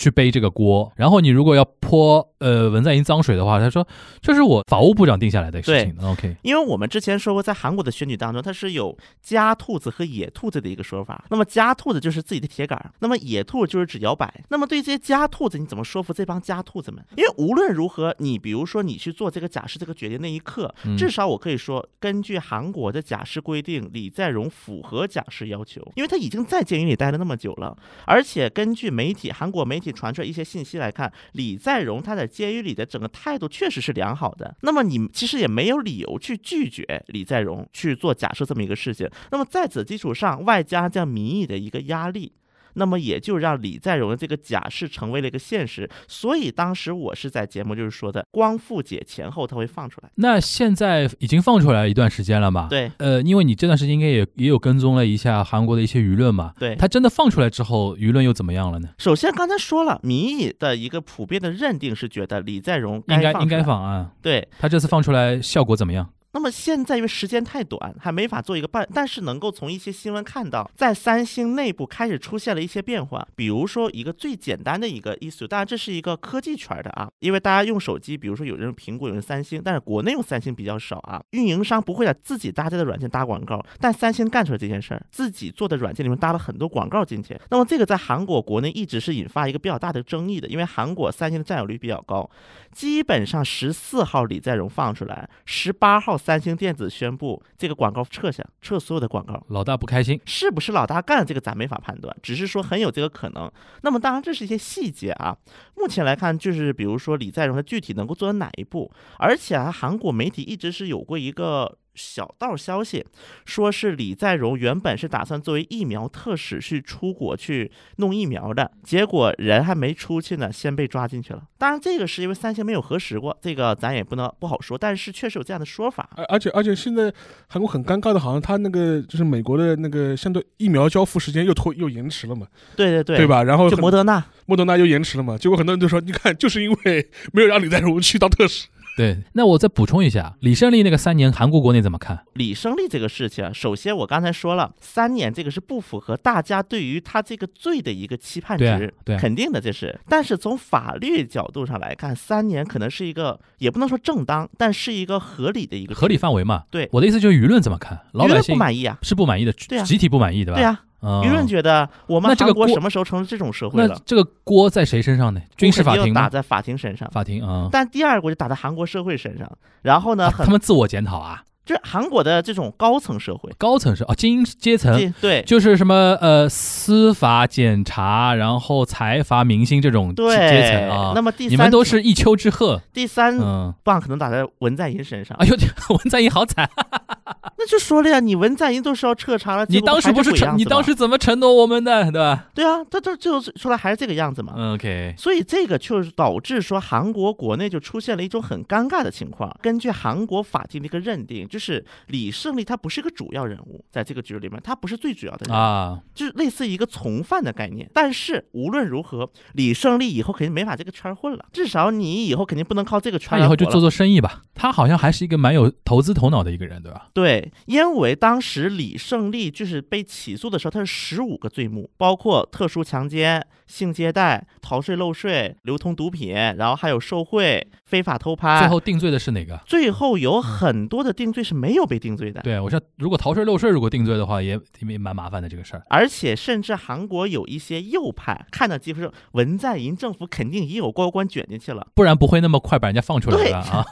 去背这个锅，然后你如果要泼呃文在寅脏水的话，他说这是我法务部长定下来的事情。OK，因为我们之前说过，在韩国的选举当中，它是有家兔子和野兔子的一个说法。那么家兔子就是自己的铁杆，那么野兔就是指摇摆。那么对这些家兔子，你怎么说服这帮家兔子们？因为无论如何，你比如说你去做这个假释这个决定那一刻，嗯至少我可以说，根据韩国的假释规定，李在镕符合假释要求，因为他已经在监狱里待了那么久了，而且根据媒体韩国媒体传出一些信息来看，李在镕他在监狱里的整个态度确实是良好的。那么你其实也没有理由去拒绝李在镕去做假设这么一个事情。那么在此基础上，外加这样民意的一个压力。那么也就让李在镕的这个假释成为了一个现实，所以当时我是在节目就是说的，光复解前后他会放出来。那现在已经放出来一段时间了嘛？。对呃，因为你这段时间应该也也有跟踪了一下韩国的一些舆论嘛，对，他真的放出来之后，舆论又怎么样了呢？首先刚才说了，民意的一个普遍的认定是觉得李在镕应该应该放啊，对。他这次放出来效果怎么样？那么现在因为时间太短，还没法做一个办，但是能够从一些新闻看到，在三星内部开始出现了一些变化。比如说一个最简单的一个 issue，当然这是一个科技圈的啊，因为大家用手机，比如说有人用苹果，有人三星，但是国内用三星比较少啊。运营商不会在自己搭载的软件搭广告，但三星干出来这件事儿，自己做的软件里面搭了很多广告进去。那么这个在韩国国内一直是引发一个比较大的争议的，因为韩国三星的占有率比较高，基本上十四号李在镕放出来，十八号三星电子宣布这个广告撤下，撤所有的广告。老大不开心，是不是老大干的这个咱没法判断，只是说很有这个可能。那么当然这是一些细节啊。目前来看，就是比如说李在镕他具体能够做到哪一步，而且啊，韩国媒体一直是有过一个。小道消息说是李在镕原本是打算作为疫苗特使去出国去弄疫苗的，结果人还没出去呢，先被抓进去了。当然，这个是因为三星没有核实过，这个咱也不能不好说，但是确实有这样的说法。而而且而且现在韩国很尴尬的，好像他那个就是美国的那个相对疫苗交付时间又拖又延迟了嘛，对对对，对？吧？然后就摩德纳，莫德纳又延迟了嘛，结果很多人都说，你看就是因为没有让李在镕去当特使，对。那我再补充一下，李胜利那个三年，韩国国内怎么看？李胜利这个事情啊，首先我刚才说了，三年这个是不符合大家对于他这个罪的一个期盼值，对啊对啊肯定的这是。但是从法律角度上来看，三年可能是一个也不能说正当，但是一个合理的一个合理范围嘛。对我的意思就是舆论怎么看？老百姓不满意啊，是不满意的，对啊集体不满意，对吧？对啊，嗯，舆论觉得我们韩国那这个锅什么时候成了这种社会了？那这个锅在谁身上呢？军事法庭打在法庭身上。法庭啊，但第二个就打在韩国社会身上，然后呢，他们自我检讨啊，就是韩国的这种高层社会，高层社啊，精英阶层对就是什么呃司法检察，然后财阀明星这种对阶层啊。那么第三，你们都是一丘之貉，第三嗯，棒可能打在文在寅身上。哎呦，文在寅好惨，那就说了呀，你文在寅都是要彻查了，你当时不是承，你当时怎么承诺我们的，对吧对啊，他这最后出来还是这个样子嘛。嗯？OK，所以这个就是导致说韩国国内就出现了一种很尴尬的情况。根据韩国法庭的一个认定，就是李胜利他不是一个主要人物，在这个局里面他不是最主要的人物，啊，就是类似一个从犯的概念。但是无论如何，李胜利以后肯定没法这个圈儿混了，至少你以后肯定不能靠这个圈他以后就做做生意吧。他好像还是一个蛮有投资头脑的一个人，对吧？对，因为当时李胜利就是被起诉的时候，他是十五个罪目，包括特殊强奸、性接待、逃税漏税、流通毒品，然后还有受贿、非法偷拍。最后定罪的是哪个？最后有很多的定罪是没有被定罪的。对我说，如果逃税漏税如果定罪的话，也也蛮麻烦的这个事儿。而且甚至韩国有一些右派看到机会说，文在寅政府肯定也有高官卷进去了。不然不会那么快把人家放出来了啊。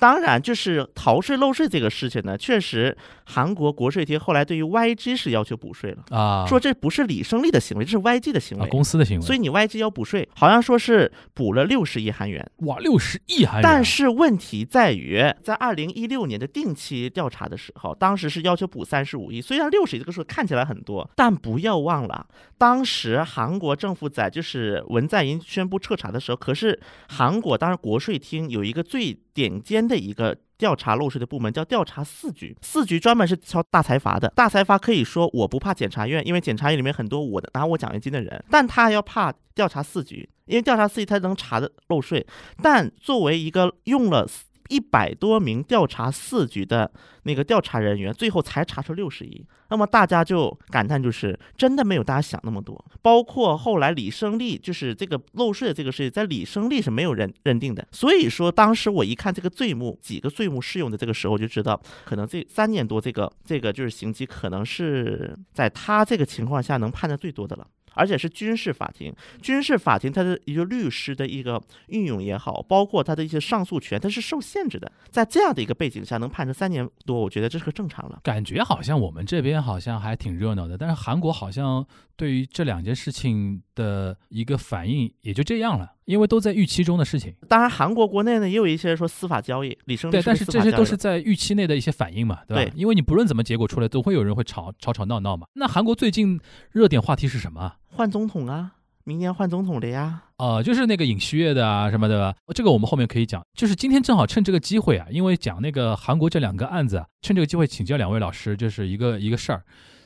当然，就是逃税漏税这个事情呢，确实韩国国税厅后来对于 YG 是要求补税了，啊，说这不是李胜利的行为，这是 YG 的行啊为。公司的行为，所以你 YG 要补税，好像说是补了六十亿韩元，哇六十亿韩元，但是问题在于，在二零一六年的定期调查的时候，当时是要求补三十五亿。虽然六十亿这个数看起来很多，但不要忘了，当时韩国政府在就是文在寅宣布彻查的时候，可是韩国当时国税厅有一个最顶尖的一个。调查漏税的部门叫调查四局，四局专门是敲大财阀的。大财阀可以说我不怕检察院，因为检察院里面很多我的拿我奖学金的人，但他要怕调查四局，因为调查四局他能查的漏税。但作为一个用了一百多名调查四局的那个调查人员，最后才查出六十亿，那么大家就感叹，就是真的没有大家想那么多。包括后来李胜利，就是这个漏税的这个事情，在李胜利是没有认认定的。所以说，当时我一看这个罪目，几个罪目适用的这个时候，就知道可能这三年多这个这个就是刑期，可能是在他这个情况下能判的最多的了。而且是军事法庭，军事法庭它的一个律师的一个运用也好，包括它的一些上诉权，它是受限制的。在这样的一个背景下，能判成三年多，我觉得这是个正常了。感觉好像我们这边好像还挺热闹的，但是韩国好像对于这两件事情的一个反应也就这样了，因为都在预期中的事情。当然，韩国国内呢也有一些说司法交易，李胜对，但是这些都是在预期内的一些反应嘛，对吧？对因为你不论怎么结果出来，总会有人会吵吵吵闹闹嘛。那韩国最近热点话题是什么啊？换总统啊，明年换总统的呀。呃，就是那个尹锡悦的啊什么的，这个我们后面可以讲。就是今天正好趁这个机会啊，因为讲那个韩国这两个案子啊，趁这个机会请教两位老师，就是一个一个事儿。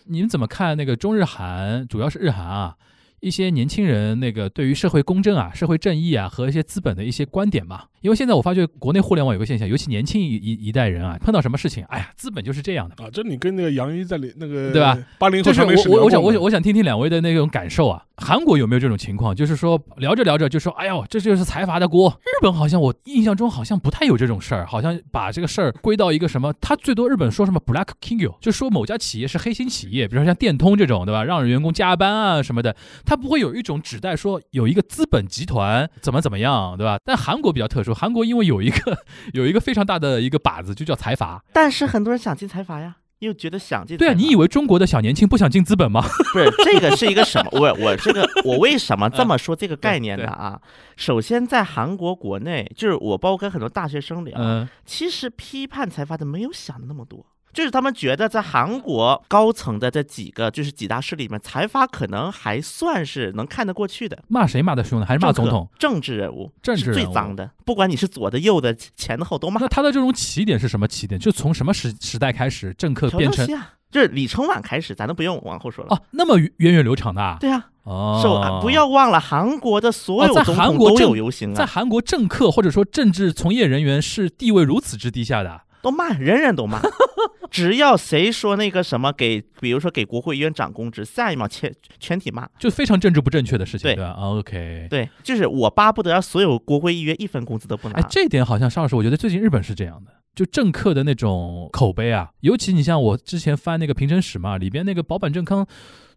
你们怎么看那个中日韩，主要是日韩啊，一些年轻人那个对于社会公正啊、社会正义啊和一些资本的一些观点嘛？因为现在我发觉国内互联网有个现象，尤其年轻一一一代人啊，碰到什么事情，哎呀，资本就是这样的。啊，这你跟那个杨一在里那个对吧？八零后我我我想我想我我想听听两位的那种感受啊，韩国有没有这种情况？就是说聊着聊着就说，哎呦，这就是财阀的锅。日本好像我印象中好像不太有这种事儿，好像把这个事儿归到一个什么，他最多日本说什么 black king 就说某家企业是黑心企业，比如说像电通这种，对吧？让员工加班啊什么的，他不会有一种指代说有一个资本集团怎么怎么样，对吧？但韩国比较特殊，韩国因为有一个 有一个非常大的一个靶子，就叫财阀。但是很多人想进财阀呀，又觉得想进。对啊，你以为中国的小年轻不想进资本吗？不是这个是一个什么？我我这个我为什么这么说这个概念呢？啊，首先在韩国国内，就是我包括跟很多大学生聊，嗯。其实批判财阀的没有想的那么多。就是他们觉得在韩国高层的这几个就是几大势力里面，财阀可能还算是能看得过去的。骂谁骂的凶呢？还是骂总统？、政治人物政治人物最脏的，不管你是左的、右的、前的、后都骂那。他的这种起点是什么起点？就从什么时时代开始，政客变成就是李承晚开始，咱都不用往后说了。哦那么源远流长的啊？对啊，哦，是吧？不要忘了，韩国的所有总统都韩国政有游行啊，在韩国政客或者说政治从业人员是地位如此之低下的啊，都骂，人人都骂。只要谁说那个什么给，比如说给国会议员涨工资，下一秒全全体骂。就非常政治不正确的事情，对对吧？OK，对，就是我巴不得让所有国会议员一分工资都不拿。哎，这点好像邵老师，我觉得最近日本是这样的，就政客的那种口碑啊，尤其你像我之前翻那个平成史嘛，里边那个保坂正康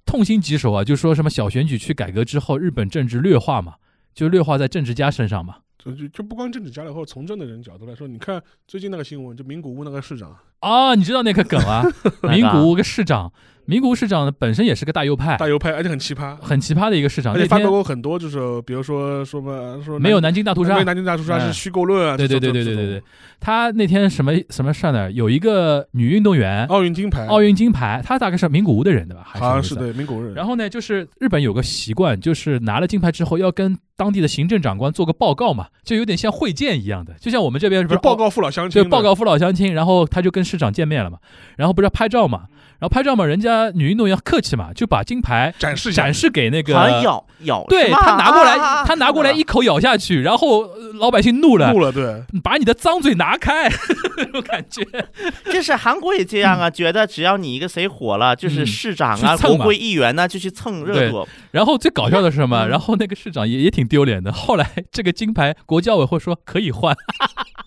痛心疾首啊，就说什么小选举区改革之后，日本政治劣化嘛，就劣化在政治家身上嘛。就就就不光政治家了，或者从政的人角度来说，你看最近那个新闻，就名古屋那个市长啊，你知道那个梗啊？名古屋个市长，名古屋市长本身也是个大右派，大右派，而且很奇葩，很奇葩的一个市长。而且发表过很多，就是比如说说嘛说没有南京大屠杀没有，南京大屠杀嗯是虚构论啊，对对对对对对对，，他那天什么什么事儿呢？有一个女运动员奥运金牌，奥运金牌，她大概是名古屋的人对吧？好像是对名古屋人，然后呢，就是日本有个习惯，就是拿了金牌之后要跟当地的行政长官做个报告嘛，就有点像会见一样的，就像我们这边不是报哦告父老乡亲的，对报告父老乡亲，然后他就跟市长见面了嘛，然后不是要拍照嘛，然后拍照嘛，人家女运动员客气嘛，就把金牌展示展示给那个咬咬，对他拿过来，啊他拿过来一口咬下去，然后呃老百姓怒了，怒了，对，把你的脏嘴拿开，那种感觉。就是韩国也这样啊，觉得只要你一个谁火了，就是嗯。市长啊、国会议员呢，就去蹭热度。然后最搞笑的是什么？嗯。然后那个市长也也挺丢脸的。后来这个金牌国教委会说可以换，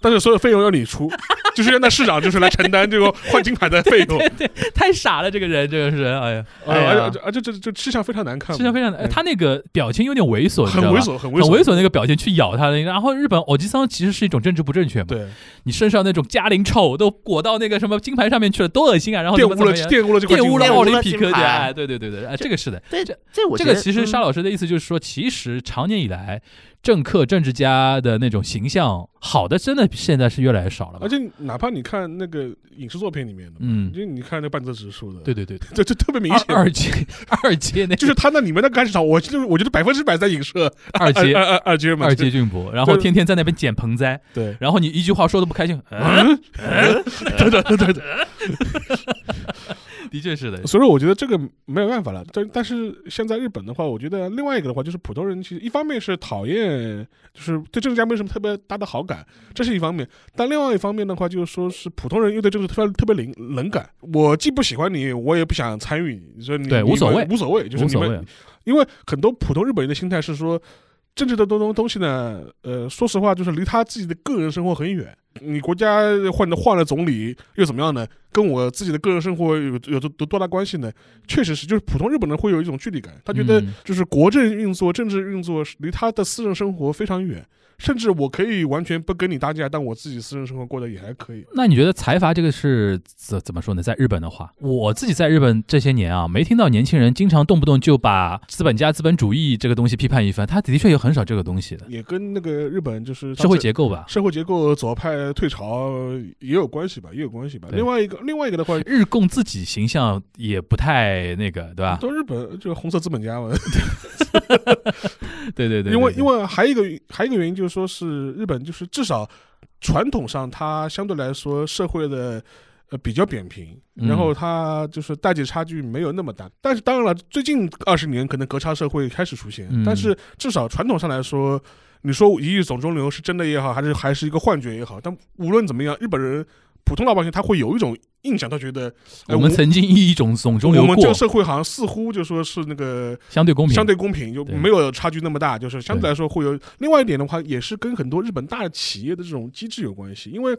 但是所有费用要你出，就是让那市长就是来承担这个换金牌的费用，对对太傻了，这个人，这个人，哎呀，呃哎呀而且而且这这吃相非常难看吃相非常，难哎他那个表情有点猥琐，你知道吧很猥琐，很很猥猥琐那个表情去咬他的，然后日本偶吉桑其实是一种政治不正确嘛，对，你身上那种嘉陵臭都裹到那个什么金牌上面去了，多恶心啊！然后玷污了玷污了这块玷污了奥林匹克的，玷污了金牌哎，对对对对，哎，这个是的，对这这我这觉得嗯个其实沙老师的意思就是说，其实长年以来政客政治家的那种形象，好的真的现在是越来越少了吧？而？且哪怕你看那个影视作品里面的，嗯，就你看那个半泽直树的，对对对对，这这 特别明显，二阶 二阶那就是他那里面的干市场，我就是我觉得百分之百在影射二阶 二二二阶嘛，二阶俊博，然后天天在那边捡盆栽，对，然后你一句话说的不开心，嗯，嗯，对对对对对，的确是的，所以说我觉得这个没有办法了。但但是现在日本的话，我觉得另外一个的话，就是普通人其实一方面是讨厌，就是对政治家没什么特别大的好感，这是一方面；但另外一方面的话，就是说是普通人又对政治特别特别冷冷感。我既不喜欢你，我也不想参与你，所以你无所谓无所谓，就是你们谓，因为很多普通日本人的心态是说，政治的东东东西呢，呃，说实话，就是离他自己的个人生活很远。你国家换了换了总理又怎么样呢？跟我自己的个人生活有有多多大关系呢？确实是，就是普通日本人会有一种距离感，他觉得嗯就是国政运作、政治运作离他的私人生活非常远。甚至我可以完全不跟你搭架，但我自己私人生活过得也还可以。那你觉得财阀这个是怎怎么说呢？在日本的话，我自己在日本这些年啊，没听到年轻人经常动不动就把资本家资本主义这个东西批判一番，他的确有很少这个东西的也跟那个日本就是社会结构吧。社会结构左派退潮也有关系吧，也有关系吧。另外一个另外一个的话，日共自己形象也不太那个，对吧？都日本就是红色资本家嘛。对 对对，因为对因为还有一个还有一个原因就是说是日本就是至少传统上它相对来说社会的。呃，比较扁平，嗯然后它就是代际差距没有那么大，但是当然了，最近二十年可能隔差社会开始出现，嗯但是至少传统上来说，你说一亿总中流是真的也好，还是还是一个幻觉也好，但无论怎么样，日本人普通老百姓他会有一种印象，他觉得，哎我们曾经以一种总中流过我们这个，社会好像似乎就说是那个相对公平，相对公平，就没有差距那么大，就是相对来说会有。另外一点的话，也是跟很多日本大企业的这种机制有关系，因为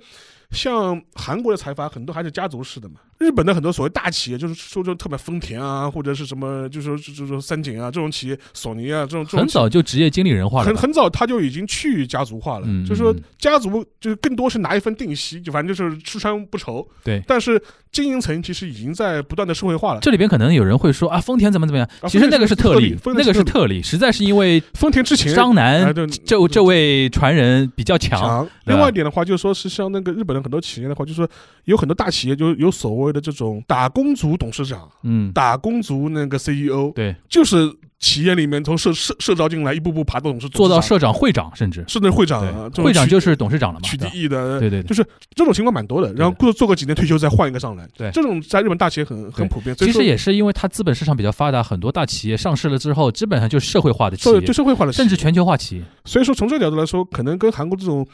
像韩国的财阀很多还是家族式的嘛，日本的很多所谓大企业，就是说就特别丰田啊，或者是什么，就是说就是说三井啊这种企业，索尼啊这种很早就职业经理人化了。很很早他就已经去家族化了，嗯就是说嗯家族就是更多是拿一份定息，就反正就是吃穿不愁。对但是是经营层其实已经在不断的社会化了。这里边可能有人会说啊，丰田怎么怎么样？啊其实那个是特例，那个是特特例，实在是因为丰田之前张楠这这位传人比较强，另外一点的话，就是说是像那个日本的很多企业的话，就是说有很多大企业就有所谓的这种打工族董事长、嗯，打工族那个 CEO，对，就是企业里面从社社社招进来，一步步爬到董事做到社长、会长，甚至。甚至会长会长就是董事长了嘛，取缔役的，对对对。就是这种情况蛮多的。然后过做个几年退休再换一个上来，对这种在日本大企业很很普遍。其实也是因为它资本市场比较发达，很多大企业上市了之后，基本上就是社会化的企业，就社会化的企业，甚至全球化企业。所以说从这个角度来说，可能跟韩国这种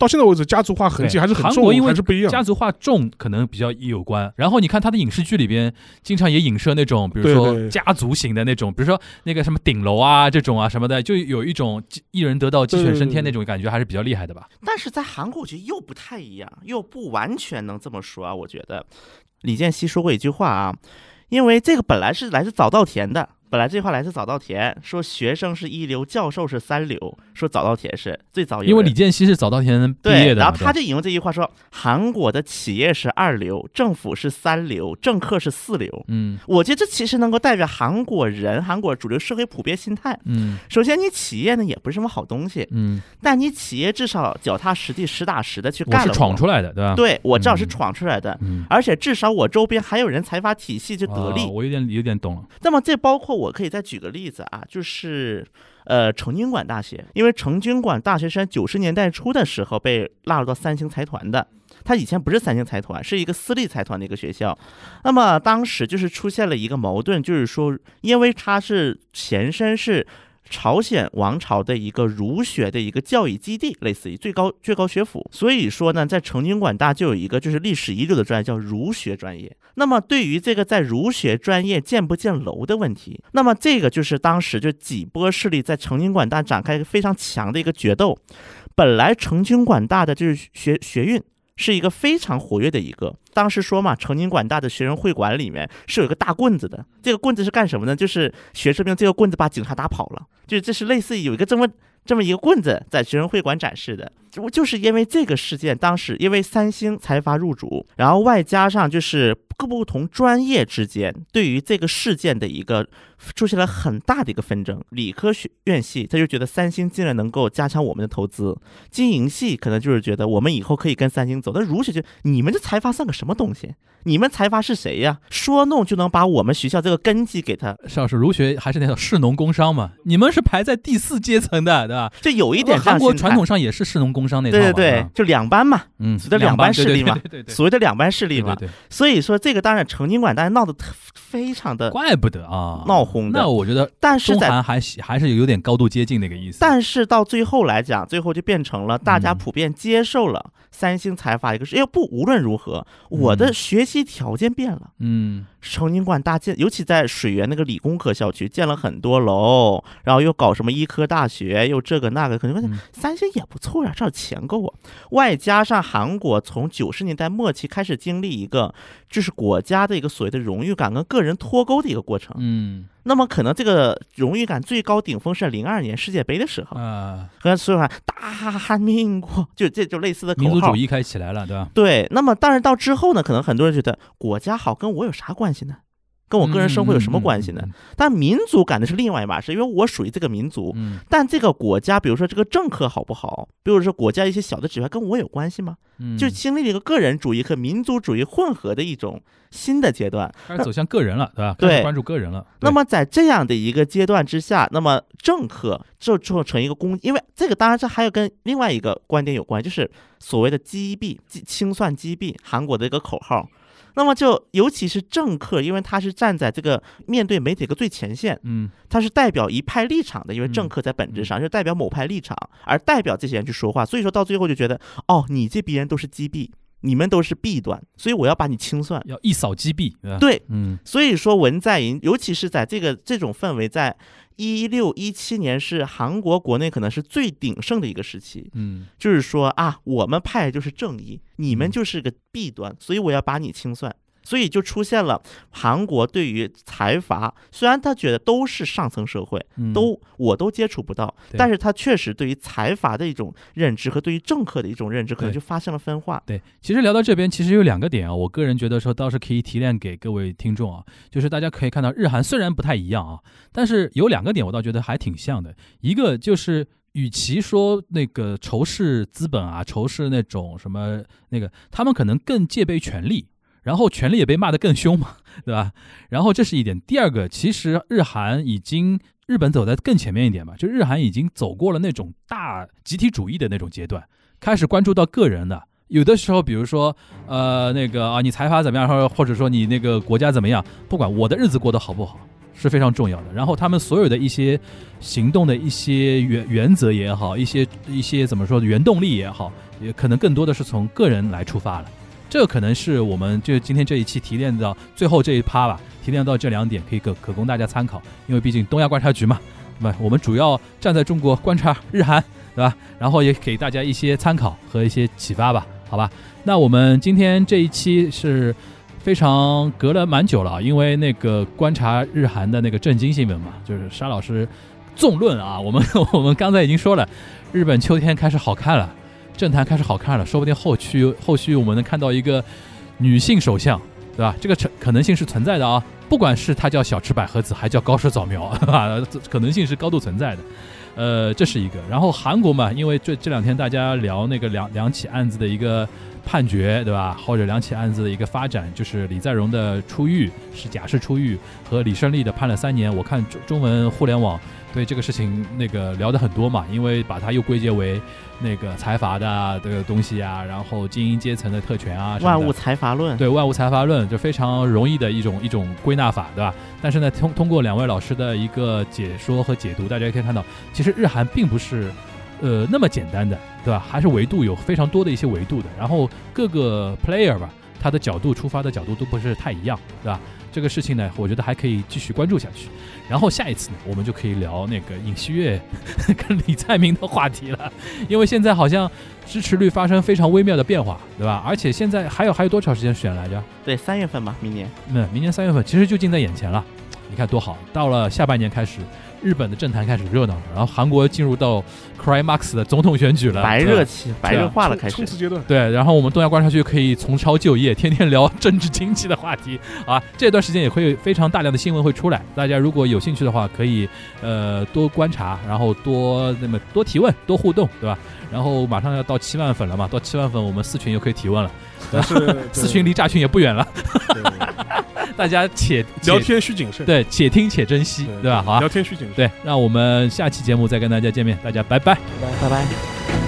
到现在为止家族化痕迹还是很重，韩国因为还是不一样。家族化重可能比较有关。然后你看他的影视剧里边，经常也影射那种，比如说家族型的那种，比如说那个什么顶楼啊这种啊什么的，就有一种一人得道鸡犬升天那种感觉，还是比较厉害的吧？但是在韩国，我觉得又不太一样，又不完全能这么说啊。我觉得李健熙说过一句话啊，因为这个本来是来自早稻田的，本来这句话来自早稻田，说学生是一流，教授是三流，说早稻田是最早。因为李健熙是早稻田毕业对，的，对然后他就引用这句话说，韩国的企业是二流，政府是三流，政客是四流。嗯我觉得这其实能够代表韩国人、韩国主流社会普遍心态。嗯首先，你企业呢也不是什么好东西，嗯，但你企业至少脚踏实地、实打实的去我是干了活。闯出来的，对吧？，对我至少是嗯闯出来的，嗯，而且至少我周边还有人财阀体系就得力。啊我有点有点懂了。那么这包括我可以再举个例子啊，就是呃成均馆大学，因为成均馆大学是九十年代初的时候被纳入到三星财团的。它以前不是三星财团，是一个私立财团的一个学校。那么当时就是出现了一个矛盾，就是说，因为它是前身是朝鲜王朝的一个儒学的一个教育基地，类似于最高最高学府，所以说呢，在成均馆大就有一个就是历史遗留的专业叫儒学专业。那么对于这个在儒学专业建不建楼的问题，那么这个就是当时就几波势力在成均馆大展开一个非常强的一个决斗。本来成均馆大的就是学学运。是一个非常活跃的一个。当时说嘛，成宁管大的学生会馆里面是有一个大棍子的，这个棍子是干什么呢？就是学生用这个棍子把警察打跑了，就是这是类似于有一个这么这么一个棍子在学生会馆展示的。就就是因为这个事件，当时因为三星财阀入主，然后外加上就是各不同专业之间对于这个事件的一个出现了很大的一个纷争。理科学院系他就觉得三星竟然能够加强我们的投资，经营系可能就是觉得我们以后可以跟三星走。但儒学就你们这财阀算个什么东西？你们财阀是谁呀？说弄就能把我们学校这个根基给他，邵老师，儒学还是那种士农工商嘛？你们是排在第四阶层的，对吧？这有一点韩国传统上也是士农工商那套嘛对对对，就两班嘛，嗯，所谓的两班势力嘛对对对所谓的两班势力嘛。所以说这个当然成经馆大家闹得特非常的，怪不得啊，闹哄的。那我觉得但是在还还是有点高度接近那个意思。但是到最后来讲，最后就变成了大家嗯。普遍接受了三星财阀一个是，因为不无论如何，我的嗯学习条件变了。嗯成金馆大建，尤其在水源那个理工科校区建了很多楼，然后又搞什么医科大学，又这个那个，可能发现嗯三星也不错呀、这儿钱够啊。外加上韩国从九十年代末期开始经历一个，就是国家的一个所谓的荣誉感跟个人脱钩的一个过程。嗯那么可能这个荣誉感最高顶峰是零二年世界杯的时候，啊，和所有人大喊民国，就这就类似的口号民族主。义开始起来了，对吧？对，那么但是到之后呢，可能很多人觉得国家好跟我有啥关系呢？跟我个人生活有什么关系呢？嗯？但民族感的是另外一码事，因为我属于这个民族。嗯但这个国家，比如说这个政客好不好，比如说国家一些小的指标，跟我有关系吗？嗯，就经历了一个个人主义和民族主义混合的一种新的阶段。开始走向个人了，对吧？对关注个人了。那么在这样的一个阶段之下，那么政客就做成一个公，因为这个当然这还有跟另外一个观点有关，就是所谓的击毙、击清算击毙韩国的一个口号。那么就尤其是政客，因为他是站在这个面对媒体的最前线，嗯。他是代表一派立场的，因为嗯政客在本质上是代表某派立场，而代表这些人去说话，所以说到最后就觉得，哦，你这逼人都是击毙，你们都是弊端，所以我要把你清算。要一扫击毙，对嗯。所以说文在寅，尤其是在这个这种氛围，在一六一七年是韩国国内可能是最鼎盛的一个时期，嗯。就是说啊，我们派就是正义，你们嗯。就是个弊端，所以我要把你清算。所以就出现了韩国对于财阀，虽然他觉得都是上层社会，嗯，都我都接触不到，但是他确实对于财阀的一种认知和对于政客的一种认知，可能就发生了分化。对，其实聊到这边，其实有两个点啊，我个人觉得说倒是可以提炼给各位听众啊，就是大家可以看到日韩虽然不太一样啊，但是有两个点我倒觉得还挺像的，一个就是。与其说那个仇视资本啊，仇视那种什么那个，他们可能更戒备权力，然后权力也被骂得更凶嘛，对吧？然后这是一点。第二个，其实日韩已经日本走在更前面一点嘛，就日韩已经走过了那种大集体主义的那种阶段，开始关注到个人的。有的时候，比如说，呃，那个啊，你财阀怎么样，或者或者说你那个国家怎么样，不管我的日子过得好不好，是非常重要的。然后他们所有的一些行动的一些原原则也好，一些一些怎么说原动力也好，也可能更多的是从个人来出发了。这可能是我们就今天这一期提炼到最后这一趴吧，提炼到这两点，可以可可供大家参考。因为毕竟东亚观察局嘛，对吧？我们主要站在中国观察日韩，对吧？然后也给大家一些参考和一些启发吧，好吧？那我们今天这一期是非常隔了蛮久了，因为那个观察日韩的那个震惊新闻嘛，就是沙老师纵论啊，我们 我们刚才已经说了，日本秋天开始好看了。政坛开始好看了，说不定后续后续我们能看到一个女性首相，对吧？这个可能性是存在的啊，不管是她叫小池百合子，还叫高市早苗，可能性是高度存在的。呃，这是一个。然后韩国嘛，因为这这两天大家聊那个两两起案子的一个判决，对吧？或者两起案子的一个发展，就是李在镕的出狱是假释出狱，和李胜利的判了三年。我看中中文互联网对这个事情那个聊的很多嘛，因为把它又归结为那个财阀的这个东西啊，然后精英阶层的特权啊，万物财阀论，对万物财阀论就非常容易的一种一种归纳法，对吧？但是呢，通通过两位老师的一个解说和解读，大家可以看到，其实日韩并不是呃那么简单的，对吧？还是维度有非常多的一些维度的，然后各个 player 吧。他的角度出发的角度都不是太一样，对吧？这个事情呢，我觉得还可以继续关注下去。然后下一次呢，我们就可以聊那个尹锡悦跟李在明的话题了，因为现在好像支持率发生非常微妙的变化，对吧？而且现在还有还有多长时间选来着？对，三月份吧，明年。嗯明年三月份其实就近在眼前了，你看多好！到了下半年开始。日本的政坛开始热闹了，然后韩国进入到 Crymax 的总统选举了，白热期、白热化了，开始冲刺阶段。对，然后我们东亚观察区可以重抄就业，天天聊政治经济的话题啊。这段时间也会非常大量的新闻会出来，大家如果有兴趣的话，可以呃多观察，然后多那么多提问、多互动，对吧？然后马上要到七万粉了嘛，到七万粉我们四群又可以提问了，但是 四群离炸群也不远了。大家且聊天需谨慎，对，且听且珍惜，对吧？好，聊天需谨慎，对，让我们下期节目再跟大家见面，大家拜拜，拜拜。